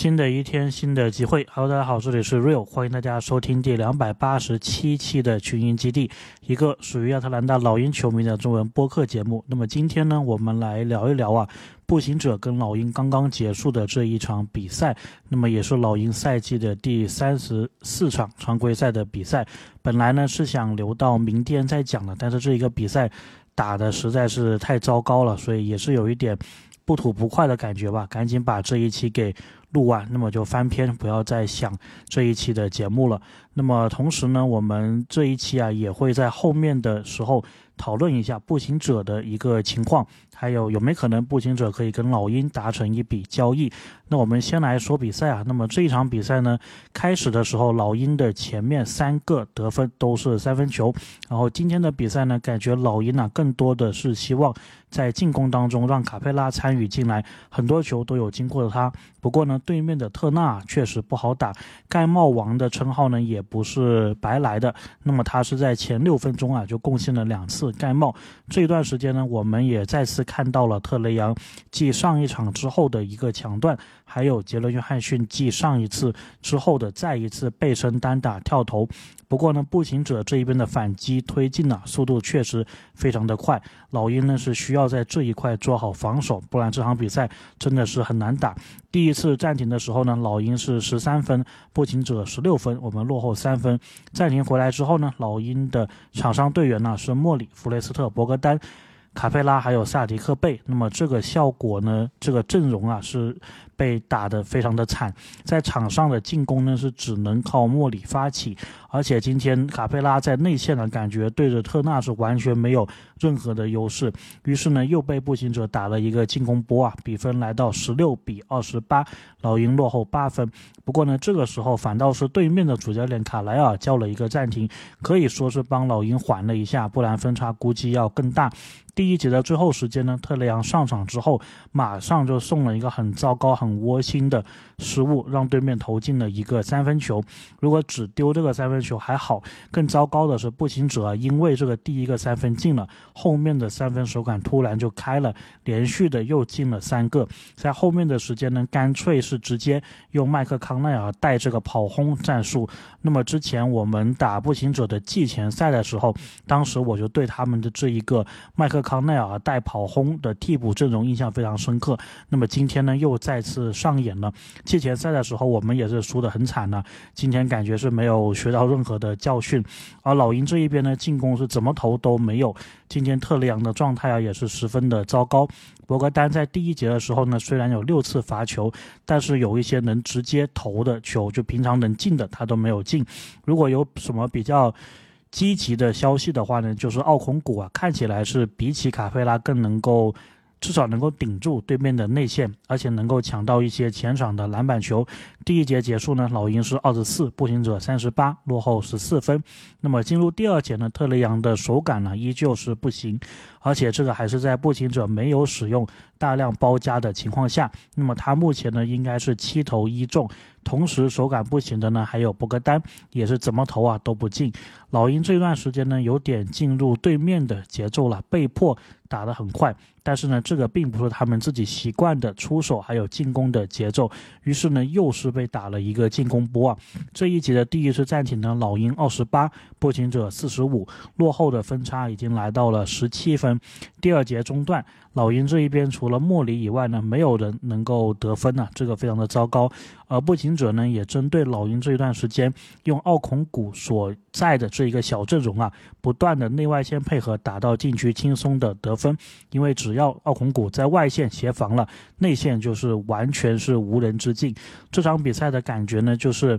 新的一天，新的机会。Hello，大家好，这里是 Real，欢迎大家收听第两百八十七期的群英基地，一个属于亚特兰大老鹰球迷的中文播客节目。那么今天呢，我们来聊一聊啊，步行者跟老鹰刚刚结束的这一场比赛，那么也是老鹰赛季的第三十四场常规赛的比赛。本来呢是想留到明天再讲的，但是这一个比赛打的实在是太糟糕了，所以也是有一点不吐不快的感觉吧，赶紧把这一期给。录完，那么就翻篇，不要再想这一期的节目了。那么同时呢，我们这一期啊，也会在后面的时候。讨论一下步行者的一个情况，还有有没有可能步行者可以跟老鹰达成一笔交易？那我们先来说比赛啊。那么这一场比赛呢，开始的时候老鹰的前面三个得分都是三分球，然后今天的比赛呢，感觉老鹰呢更多的是希望在进攻当中让卡佩拉参与进来，很多球都有经过了他。不过呢，对面的特纳确实不好打，盖帽王的称号呢也不是白来的。那么他是在前六分钟啊就贡献了两次。盖帽。这段时间呢，我们也再次看到了特雷杨继上一场之后的一个抢断，还有杰伦约翰逊继上一次之后的再一次背身单打跳投。不过呢，步行者这一边的反击推进呢，速度确实非常的快。老鹰呢是需要在这一块做好防守，不然这场比赛真的是很难打。第一次暂停的时候呢，老鹰是十三分，步行者十六分，我们落后三分。暂停回来之后呢，老鹰的场上队员呢是莫里、弗雷斯特、博格丹。卡佩拉还有萨迪克贝，那么这个效果呢？这个阵容啊是被打得非常的惨，在场上的进攻呢是只能靠莫里发起，而且今天卡佩拉在内线的感觉对着特纳是完全没有任何的优势，于是呢又被步行者打了一个进攻波啊，比分来到十六比二十八，老鹰落后八分。不过呢这个时候反倒是对面的主教练卡莱尔叫了一个暂停，可以说是帮老鹰缓了一下，不然分差估计要更大。第一节的最后时间呢，特雷杨上场之后，马上就送了一个很糟糕、很窝心的失误，让对面投进了一个三分球。如果只丢这个三分球还好，更糟糕的是步行者因为这个第一个三分进了，后面的三分手感突然就开了，连续的又进了三个。在后面的时间呢，干脆是直接用麦克康奈尔带这个跑轰战术。那么之前我们打步行者的季前赛的时候，当时我就对他们的这一个麦克。康奈尔带跑轰的替补阵容印象非常深刻。那么今天呢，又再次是上演了。季前赛的时候，我们也是输得很惨的。今天感觉是没有学到任何的教训。而老鹰这一边呢，进攻是怎么投都没有。今天特雷杨的状态啊，也是十分的糟糕。博格丹在第一节的时候呢，虽然有六次罚球，但是有一些能直接投的球，就平常能进的他都没有进。如果有什么比较。积极的消息的话呢，就是奥孔古啊，看起来是比起卡佩拉更能够。至少能够顶住对面的内线，而且能够抢到一些前场的篮板球。第一节结束呢，老鹰是二十四，步行者三十八，落后十四分。那么进入第二节呢，特雷杨的手感呢依旧是不行，而且这个还是在步行者没有使用大量包夹的情况下。那么他目前呢应该是七投一中，同时手感不行的呢还有博格丹，也是怎么投啊都不进。老鹰这段时间呢有点进入对面的节奏了，被迫。打得很快，但是呢，这个并不是他们自己习惯的出手还有进攻的节奏。于是呢，又是被打了一个进攻波啊。这一节的第一次暂停呢，老鹰二十八，步行者四十五，落后的分差已经来到了十七分。第二节中段，老鹰这一边除了莫里以外呢，没有人能够得分呢，这个非常的糟糕。而步行者呢，也针对老鹰这一段时间用奥孔古所在的这一个小阵容啊，不断的内外线配合，打到禁区轻松的得。分，因为只要奥孔古在外线协防了，内线就是完全是无人之境。这场比赛的感觉呢，就是。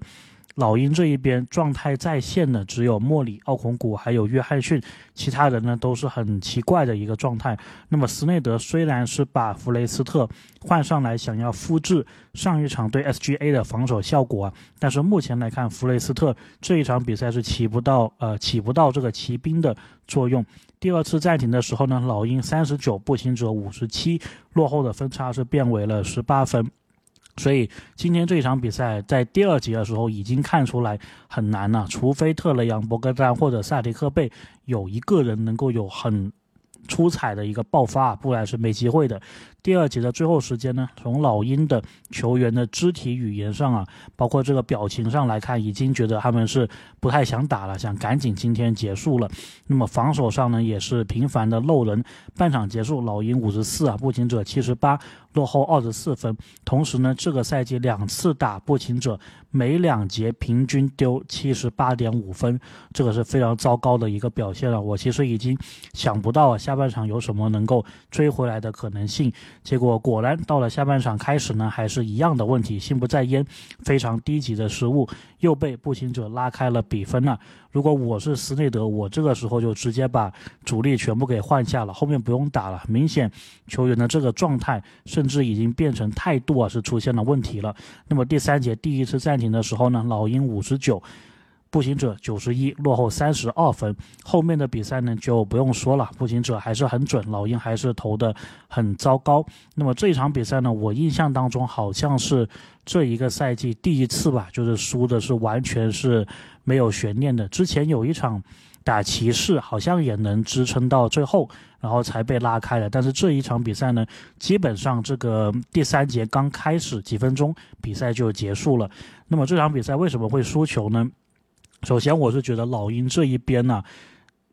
老鹰这一边状态在线的只有莫里、奥孔古还有约翰逊，其他人呢都是很奇怪的一个状态。那么斯内德虽然是把弗雷斯特换上来，想要复制上一场对 SGA 的防守效果啊，但是目前来看，弗雷斯特这一场比赛是起不到呃起不到这个骑兵的作用。第二次暂停的时候呢，老鹰三十九，步行者五十七，落后的分差是变为了十八分。所以今天这一场比赛在第二节的时候已经看出来很难了，除非特雷杨、博格丹或者萨迪克贝有一个人能够有很出彩的一个爆发，不然是没机会的。第二节的最后时间呢，从老鹰的球员的肢体语言上啊，包括这个表情上来看，已经觉得他们是不太想打了，想赶紧今天结束了。那么防守上呢，也是频繁的漏人。半场结束，老鹰五十四啊，步行者七十八，落后二十四分。同时呢，这个赛季两次打步行者，每两节平均丢七十八点五分，这个是非常糟糕的一个表现了。我其实已经想不到下半场有什么能够追回来的可能性。结果果然到了下半场开始呢，还是一样的问题，心不在焉，非常低级的失误，又被步行者拉开了比分了。如果我是斯内德，我这个时候就直接把主力全部给换下了，后面不用打了。明显球员的这个状态是，甚至已经变成态度啊，是出现了问题了。那么第三节第一次暂停的时候呢，老鹰五十九。步行者九十一落后三十二分，后面的比赛呢就不用说了，步行者还是很准，老鹰还是投的很糟糕。那么这场比赛呢，我印象当中好像是这一个赛季第一次吧，就是输的是完全是没有悬念的。之前有一场打骑士，好像也能支撑到最后，然后才被拉开的。但是这一场比赛呢，基本上这个第三节刚开始几分钟比赛就结束了。那么这场比赛为什么会输球呢？首先，我是觉得老鹰这一边呢，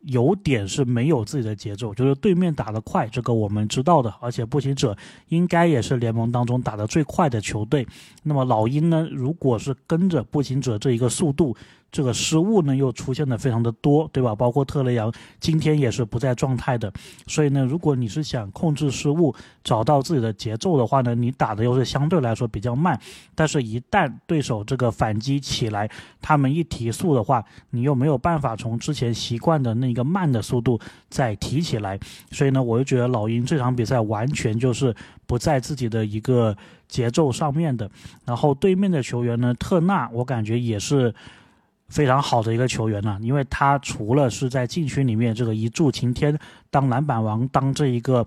有点是没有自己的节奏，就是对面打得快，这个我们知道的，而且步行者应该也是联盟当中打得最快的球队。那么老鹰呢，如果是跟着步行者这一个速度，这个失误呢又出现的非常的多，对吧？包括特雷杨今天也是不在状态的，所以呢，如果你是想控制失误，找到自己的节奏的话呢，你打的又是相对来说比较慢，但是，一旦对手这个反击起来，他们一提速的话，你又没有办法从之前习惯的那个慢的速度再提起来，所以呢，我就觉得老鹰这场比赛完全就是不在自己的一个节奏上面的，然后对面的球员呢，特纳，我感觉也是。非常好的一个球员呢，因为他除了是在禁区里面这个一柱擎天当篮板王当这一个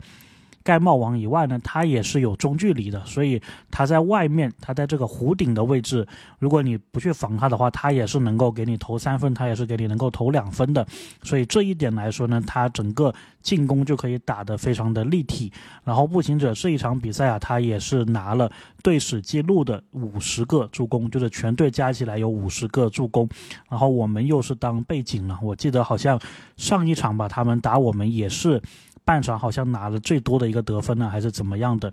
盖帽王以外呢，他也是有中距离的，所以他在外面，他在这个弧顶的位置，如果你不去防他的话，他也是能够给你投三分，他也是给你能够投两分的，所以这一点来说呢，他整个。进攻就可以打得非常的立体，然后步行者这一场比赛啊，他也是拿了队史记录的五十个助攻，就是全队加起来有五十个助攻，然后我们又是当背景了，我记得好像上一场吧，他们打我们也是半场好像拿了最多的一个得分呢，还是怎么样的。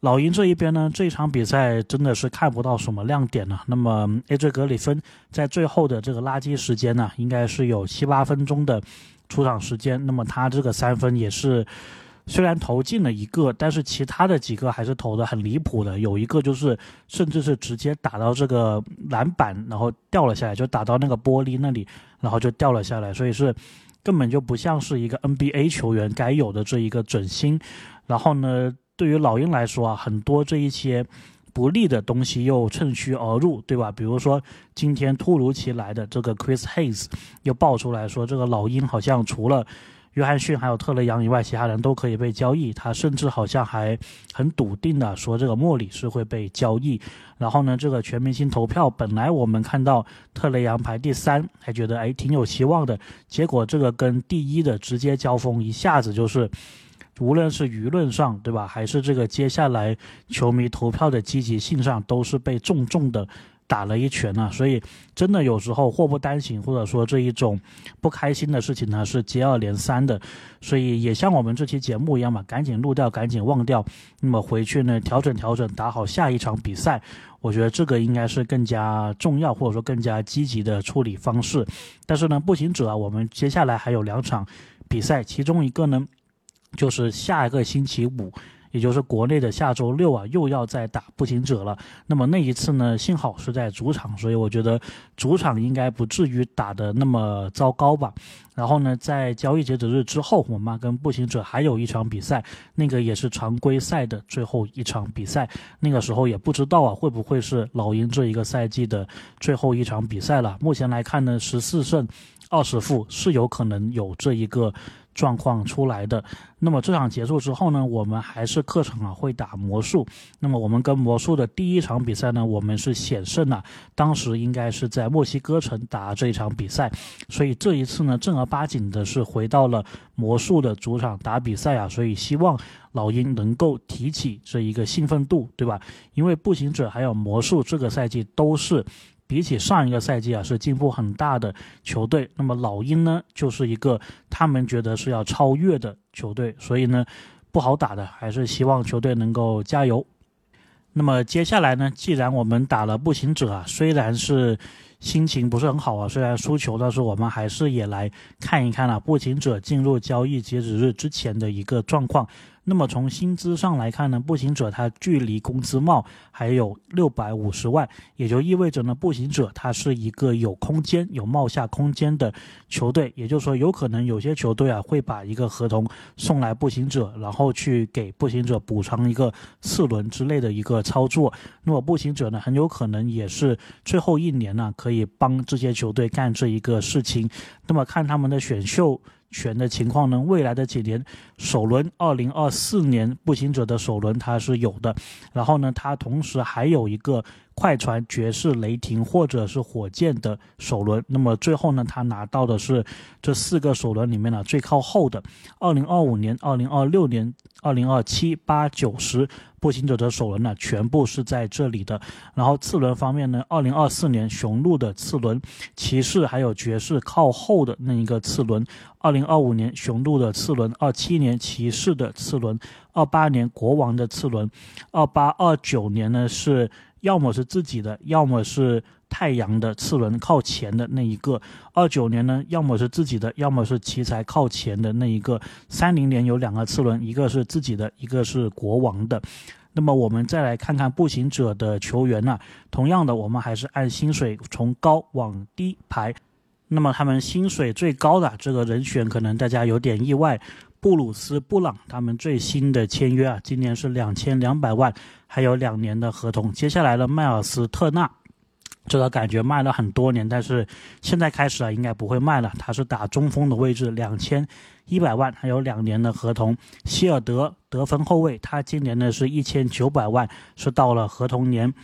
老鹰这一边呢，这一场比赛真的是看不到什么亮点了。那么 AJ 格里芬在最后的这个垃圾时间呢，应该是有七八分钟的。出场时间，那么他这个三分也是，虽然投进了一个，但是其他的几个还是投的很离谱的。有一个就是，甚至是直接打到这个篮板，然后掉了下来，就打到那个玻璃那里，然后就掉了下来。所以是根本就不像是一个 NBA 球员该有的这一个准心。然后呢，对于老鹰来说啊，很多这一些。不利的东西又趁虚而入，对吧？比如说今天突如其来的这个 Chris Hayes 又爆出来说，这个老鹰好像除了约翰逊还有特雷杨以外，其他人都可以被交易。他甚至好像还很笃定的说，这个莫里是会被交易。然后呢，这个全明星投票本来我们看到特雷杨排第三，还觉得哎挺有希望的，结果这个跟第一的直接交锋，一下子就是。无论是舆论上，对吧，还是这个接下来球迷投票的积极性上，都是被重重的打了一拳啊！所以，真的有时候祸不单行，或者说这一种不开心的事情呢，是接二连三的。所以，也像我们这期节目一样嘛，赶紧录掉，赶紧忘掉。那么回去呢，调整调整，打好下一场比赛。我觉得这个应该是更加重要，或者说更加积极的处理方式。但是呢，步行者啊，我们接下来还有两场比赛，其中一个呢。就是下一个星期五，也就是国内的下周六啊，又要再打步行者了。那么那一次呢，幸好是在主场，所以我觉得主场应该不至于打得那么糟糕吧。然后呢，在交易截止日之后，我们跟步行者还有一场比赛，那个也是常规赛的最后一场比赛。那个时候也不知道啊，会不会是老鹰这一个赛季的最后一场比赛了。目前来看呢，十四胜二十负是有可能有这一个。状况出来的。那么这场结束之后呢，我们还是客场啊会打魔术。那么我们跟魔术的第一场比赛呢，我们是险胜了。当时应该是在墨西哥城打这一场比赛，所以这一次呢，正儿八经的是回到了魔术的主场打比赛啊。所以希望老鹰能够提起这一个兴奋度，对吧？因为步行者还有魔术这个赛季都是。比起上一个赛季啊，是进步很大的球队。那么老鹰呢，就是一个他们觉得是要超越的球队，所以呢，不好打的，还是希望球队能够加油。那么接下来呢，既然我们打了步行者啊，虽然是心情不是很好啊，虽然输球，但是我们还是也来看一看啊，步行者进入交易截止日之前的一个状况。那么从薪资上来看呢，步行者它距离工资帽还有六百五十万，也就意味着呢，步行者它是一个有空间、有帽下空间的球队。也就是说，有可能有些球队啊会把一个合同送来步行者，然后去给步行者补偿一个四轮之类的一个操作。那么步行者呢，很有可能也是最后一年呢，可以帮这些球队干这一个事情。那么看他们的选秀。权的情况呢？未来的几年，首轮二零二四年步行者的首轮它是有的，然后呢，它同时还有一个快船、爵士、雷霆或者是火箭的首轮。那么最后呢，他拿到的是这四个首轮里面呢最靠后的二零二五年、二零二六年、二零二七、八九十。步行者的首轮呢，全部是在这里的。然后次轮方面呢，二零二四年雄鹿的次轮，骑士还有爵士靠后的那一个次轮。二零二五年雄鹿的次轮，二七年骑士的次轮，二八年国王的次轮，二八二九年呢是要么是自己的，要么是。太阳的次轮靠前的那一个，二九年呢，要么是自己的，要么是奇才靠前的那一个。三零年有两个次轮，一个是自己的，一个是国王的。那么我们再来看看步行者的球员呢，同样的，我们还是按薪水从高往低排。那么他们薪水最高的这个人选，可能大家有点意外，布鲁斯布朗他们最新的签约啊，今年是两千两百万，还有两年的合同。接下来的迈尔斯特纳。这个感觉卖了很多年，但是现在开始啊，应该不会卖了。他是打中锋的位置，两千一百万，还有两年的合同。希尔德得分后卫，他今年呢是一千九百万，是到了合同年。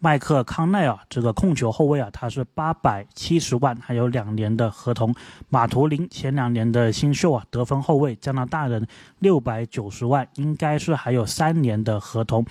麦克康奈尔这个控球后卫啊，他是八百七十万，还有两年的合同。马图林前两年的新秀啊，得分后卫，加拿大人，六百九十万，应该是还有三年的合同。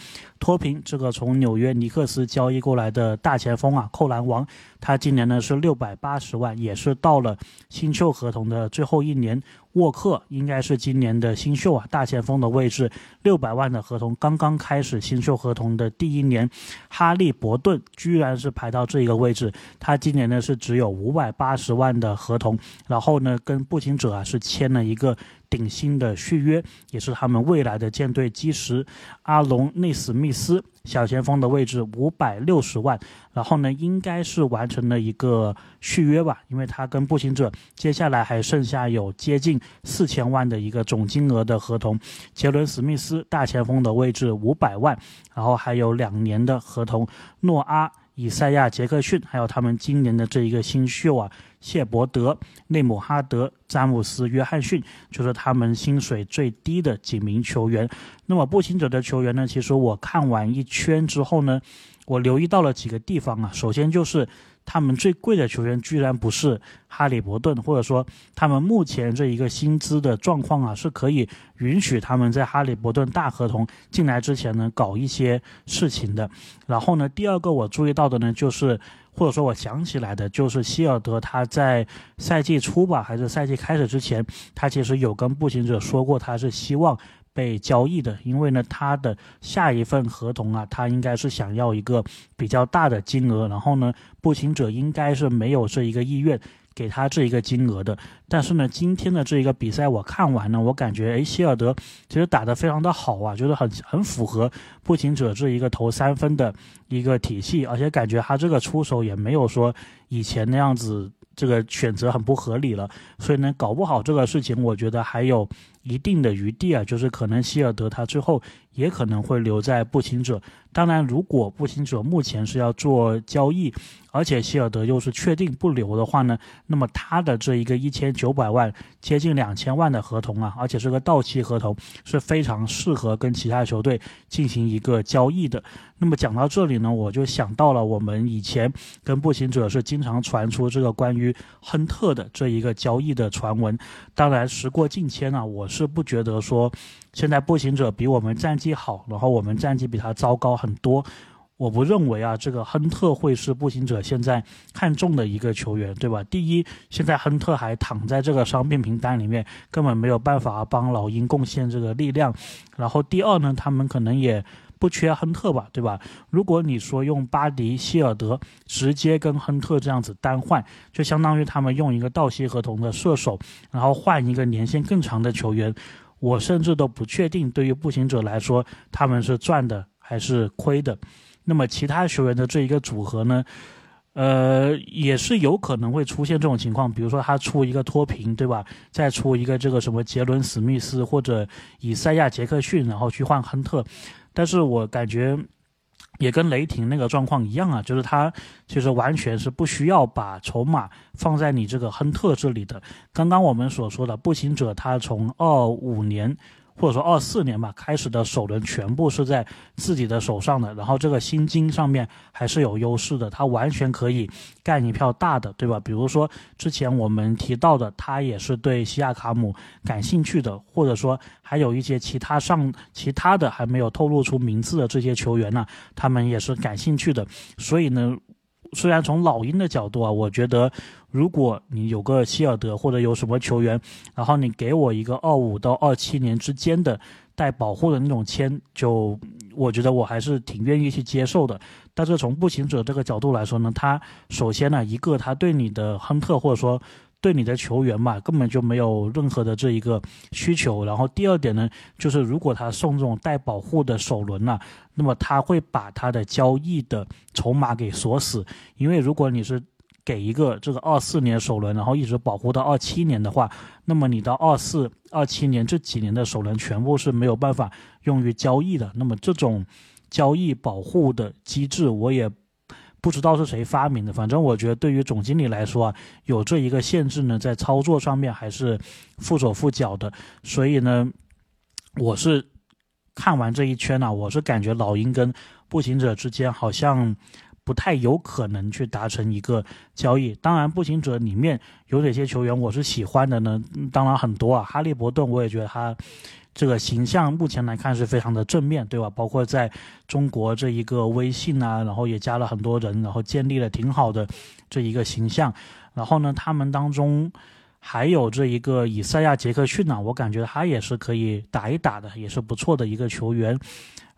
脱贫这个从纽约尼克斯交易过来的大前锋啊，扣篮王，他今年呢是六百八十万，也是到了新秀合同的最后一年。沃克应该是今年的新秀啊，大前锋的位置，六百万的合同，刚刚开始新秀合同的第一年。哈利伯顿居然是排到这一个位置，他今年呢是只有五百八十万的合同，然后呢跟步行者啊是签了一个。顶薪的续约也是他们未来的舰队基石。阿隆内史密斯小前锋的位置五百六十万，然后呢，应该是完成了一个续约吧，因为他跟步行者接下来还剩下有接近四千万的一个总金额的合同。杰伦史密斯大前锋的位置五百万，然后还有两年的合同。诺阿。以赛亚·杰克逊，还有他们今年的这一个新秀啊，谢伯德、内姆哈德、詹姆斯·约翰逊，就是他们薪水最低的几名球员。那么步行者的球员呢？其实我看完一圈之后呢，我留意到了几个地方啊。首先就是。他们最贵的球员居然不是哈利伯顿，或者说他们目前这一个薪资的状况啊，是可以允许他们在哈利伯顿大合同进来之前呢搞一些事情的。然后呢，第二个我注意到的呢，就是或者说我想起来的，就是希尔德他在赛季初吧，还是赛季开始之前，他其实有跟步行者说过，他是希望。被交易的，因为呢，他的下一份合同啊，他应该是想要一个比较大的金额，然后呢，步行者应该是没有这一个意愿给他这一个金额的。但是呢，今天的这一个比赛我看完呢，我感觉诶，希尔德其实打得非常的好啊，觉得很很符合步行者这一个投三分的一个体系，而且感觉他这个出手也没有说以前那样子。这个选择很不合理了，所以呢，搞不好这个事情，我觉得还有一定的余地啊，就是可能希尔德他最后也可能会留在步行者。当然，如果步行者目前是要做交易，而且希尔德又是确定不留的话呢，那么他的这一个一千九百万、接近两千万的合同啊，而且是个到期合同，是非常适合跟其他球队进行一个交易的。那么讲到这里呢，我就想到了我们以前跟步行者是经常传出这个关于亨特的这一个交易的传闻。当然，时过境迁啊，我是不觉得说现在步行者比我们战绩好，然后我们战绩比他糟糕。很多，我不认为啊，这个亨特会是步行者现在看中的一个球员，对吧？第一，现在亨特还躺在这个伤病名单里面，根本没有办法帮老鹰贡献这个力量。然后第二呢，他们可能也不缺亨特吧，对吧？如果你说用巴迪希尔德直接跟亨特这样子单换，就相当于他们用一个到期合同的射手，然后换一个年限更长的球员，我甚至都不确定，对于步行者来说，他们是赚的。还是亏的，那么其他球员的这一个组合呢，呃，也是有可能会出现这种情况，比如说他出一个脱贫，对吧？再出一个这个什么杰伦史密斯或者以赛亚杰克逊，然后去换亨特，但是我感觉也跟雷霆那个状况一样啊，就是他其实完全是不需要把筹码放在你这个亨特这里的。刚刚我们所说的步行者，他从二五年。或者说二四年吧，开始的首轮全部是在自己的手上的，然后这个薪金上面还是有优势的，他完全可以干一票大的，对吧？比如说之前我们提到的，他也是对西亚卡姆感兴趣的，或者说还有一些其他上其他的还没有透露出名字的这些球员呢，他们也是感兴趣的，所以呢。虽然从老鹰的角度啊，我觉得如果你有个希尔德或者有什么球员，然后你给我一个二五到二七年之间的带保护的那种签，就我觉得我还是挺愿意去接受的。但是从步行者这个角度来说呢，他首先呢，一个他对你的亨特或者说。对你的球员嘛，根本就没有任何的这一个需求。然后第二点呢，就是如果他送这种带保护的首轮啊，那么他会把他的交易的筹码给锁死。因为如果你是给一个这个二四年首轮，然后一直保护到二七年的话，那么你到二四、二七年这几年的首轮全部是没有办法用于交易的。那么这种交易保护的机制，我也。不知道是谁发明的，反正我觉得对于总经理来说啊，有这一个限制呢，在操作上面还是缚手缚脚的。所以呢，我是看完这一圈呢，我是感觉老鹰跟步行者之间好像不太有可能去达成一个交易。当然，步行者里面有哪些球员我是喜欢的呢？当然很多啊，哈利伯顿我也觉得他。这个形象目前来看是非常的正面对吧？包括在中国这一个微信啊，然后也加了很多人，然后建立了挺好的这一个形象。然后呢，他们当中还有这一个以赛亚杰克逊呢，我感觉他也是可以打一打的，也是不错的一个球员。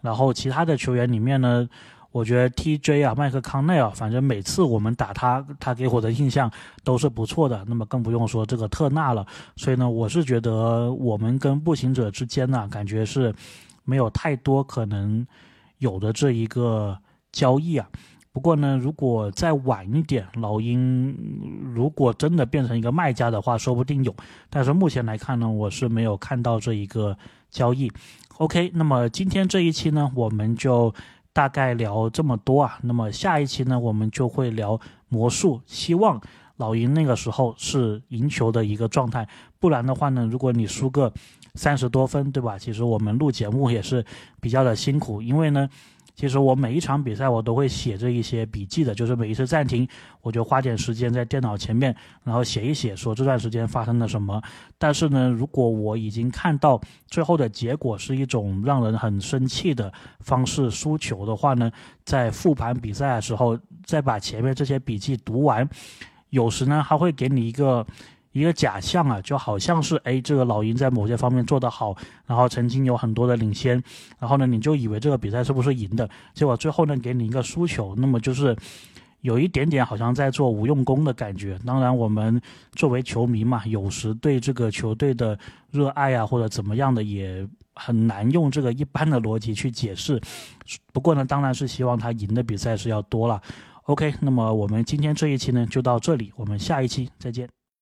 然后其他的球员里面呢？我觉得 TJ 啊，麦克康奈尔，反正每次我们打他，他给我的印象都是不错的。那么更不用说这个特纳了。所以呢，我是觉得我们跟步行者之间呢，感觉是没有太多可能有的这一个交易啊。不过呢，如果再晚一点，老鹰如果真的变成一个卖家的话，说不定有。但是目前来看呢，我是没有看到这一个交易。OK，那么今天这一期呢，我们就。大概聊这么多啊，那么下一期呢，我们就会聊魔术。希望老鹰那个时候是赢球的一个状态，不然的话呢，如果你输个三十多分，对吧？其实我们录节目也是比较的辛苦，因为呢。其实我每一场比赛我都会写着一些笔记的，就是每一次暂停，我就花点时间在电脑前面，然后写一写，说这段时间发生了什么。但是呢，如果我已经看到最后的结果是一种让人很生气的方式输球的话呢，在复盘比赛的时候，再把前面这些笔记读完，有时呢还会给你一个。一个假象啊，就好像是哎，这个老鹰在某些方面做得好，然后曾经有很多的领先，然后呢，你就以为这个比赛是不是赢的？结果最后呢，给你一个输球，那么就是有一点点好像在做无用功的感觉。当然，我们作为球迷嘛，有时对这个球队的热爱啊，或者怎么样的，也很难用这个一般的逻辑去解释。不过呢，当然是希望他赢的比赛是要多了。OK，那么我们今天这一期呢就到这里，我们下一期再见。